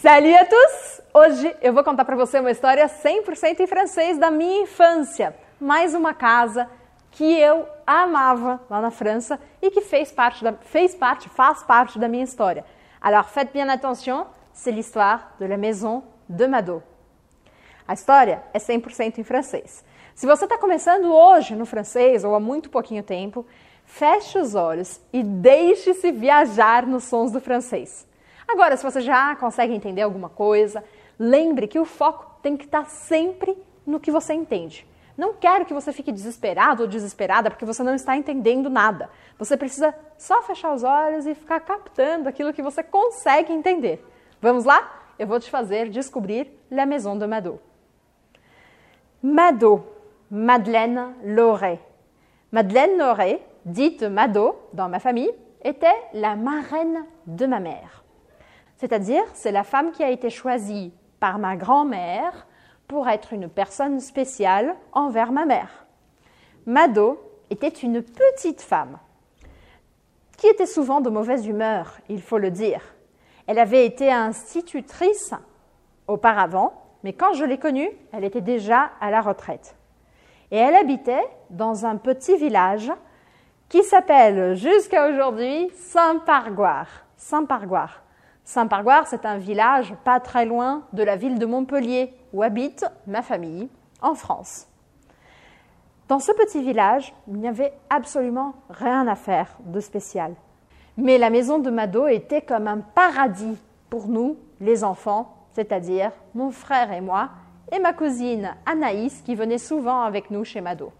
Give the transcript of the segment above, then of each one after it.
Salut a tous! Hoje eu vou contar para você uma história 100% em francês da minha infância. Mais uma casa que eu amava lá na França e que fez parte, da, fez parte, faz parte da minha história. Alors faites bien attention, c'est l'histoire de la maison de Mado. A história é 100% em francês. Se você está começando hoje no francês ou há muito pouquinho tempo, feche os olhos e deixe-se viajar nos sons do francês. Agora, se você já consegue entender alguma coisa, lembre que o foco tem que estar sempre no que você entende. Não quero que você fique desesperado ou desesperada porque você não está entendendo nada. Você precisa só fechar os olhos e ficar captando aquilo que você consegue entender. Vamos lá? Eu vou te fazer descobrir La Maison de Mado. Mado, Madeleine Loret. Madeleine Loret, dite Mado dans ma famille, était la marraine de ma mère. C'est-à-dire, c'est la femme qui a été choisie par ma grand-mère pour être une personne spéciale envers ma mère. Mado était une petite femme qui était souvent de mauvaise humeur, il faut le dire. Elle avait été institutrice auparavant, mais quand je l'ai connue, elle était déjà à la retraite. Et elle habitait dans un petit village qui s'appelle jusqu'à aujourd'hui Saint-Pargoire. Saint-Pargoire. Saint-Pargoire, c'est un village pas très loin de la ville de Montpellier, où habite ma famille, en France. Dans ce petit village, il n'y avait absolument rien à faire de spécial. Mais la maison de Mado était comme un paradis pour nous, les enfants, c'est-à-dire mon frère et moi, et ma cousine Anaïs qui venait souvent avec nous chez Mado.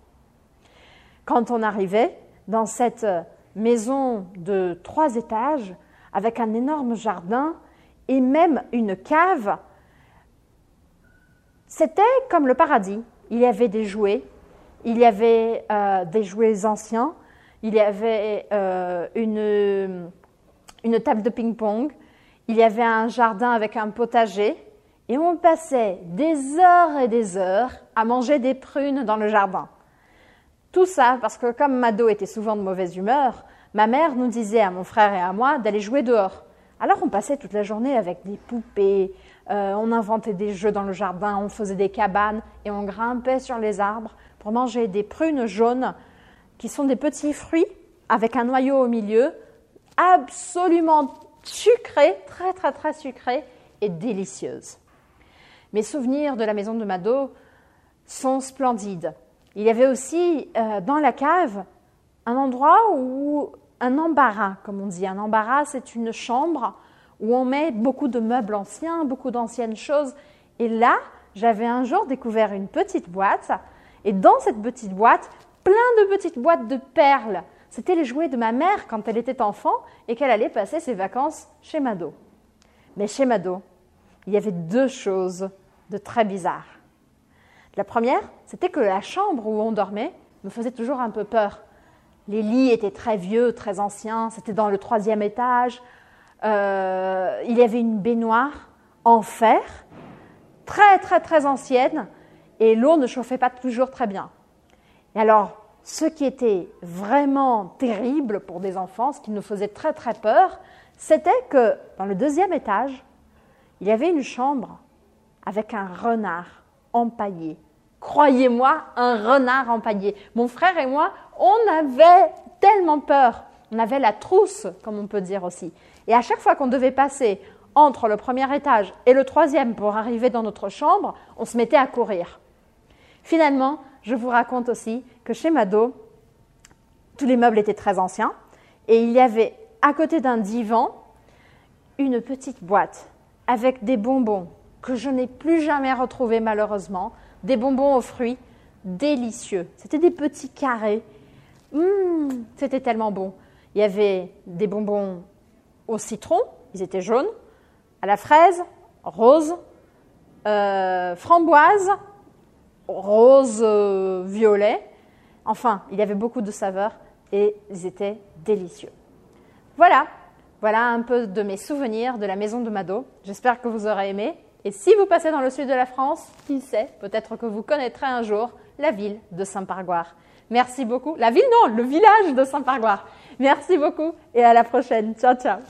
Quand on arrivait dans cette maison de trois étages, avec un énorme jardin et même une cave. C'était comme le paradis. Il y avait des jouets, il y avait euh, des jouets anciens, il y avait euh, une, une table de ping-pong, il y avait un jardin avec un potager, et on passait des heures et des heures à manger des prunes dans le jardin. Tout ça parce que comme Mado était souvent de mauvaise humeur, ma mère nous disait à mon frère et à moi d'aller jouer dehors. Alors on passait toute la journée avec des poupées, euh, on inventait des jeux dans le jardin, on faisait des cabanes et on grimpait sur les arbres pour manger des prunes jaunes qui sont des petits fruits avec un noyau au milieu, absolument sucrés, très très très sucrés et délicieuses. Mes souvenirs de la maison de Mado sont splendides. Il y avait aussi euh, dans la cave un endroit où un embarras, comme on dit. Un embarras, c'est une chambre où on met beaucoup de meubles anciens, beaucoup d'anciennes choses. Et là, j'avais un jour découvert une petite boîte. Et dans cette petite boîte, plein de petites boîtes de perles. C'était les jouets de ma mère quand elle était enfant et qu'elle allait passer ses vacances chez Mado. Mais chez Mado, il y avait deux choses de très bizarres. La première, c'était que la chambre où on dormait me faisait toujours un peu peur. Les lits étaient très vieux, très anciens. C'était dans le troisième étage. Euh, il y avait une baignoire en fer, très très très ancienne, et l'eau ne chauffait pas toujours très bien. Et alors, ce qui était vraiment terrible pour des enfants, ce qui nous faisait très très peur, c'était que dans le deuxième étage, il y avait une chambre avec un renard empaillé Croyez-moi, un renard empaillé. Mon frère et moi, on avait tellement peur. On avait la trousse, comme on peut dire aussi. Et à chaque fois qu'on devait passer entre le premier étage et le troisième pour arriver dans notre chambre, on se mettait à courir. Finalement, je vous raconte aussi que chez Mado, tous les meubles étaient très anciens et il y avait à côté d'un divan une petite boîte avec des bonbons que je n'ai plus jamais retrouvés malheureusement, des bonbons aux fruits délicieux. C'était des petits carrés. Mmh, c'était tellement bon. Il y avait des bonbons au citron, ils étaient jaunes, à la fraise, rose, euh, framboise, rose euh, violet. Enfin, il y avait beaucoup de saveurs et ils étaient délicieux. Voilà, voilà un peu de mes souvenirs de la maison de Mado. J'espère que vous aurez aimé. Et si vous passez dans le sud de la France, qui sait, peut-être que vous connaîtrez un jour la ville de Saint-Pargoire. Merci beaucoup. La ville, non, le village de Saint-Pargoire. Merci beaucoup et à la prochaine. Ciao, ciao.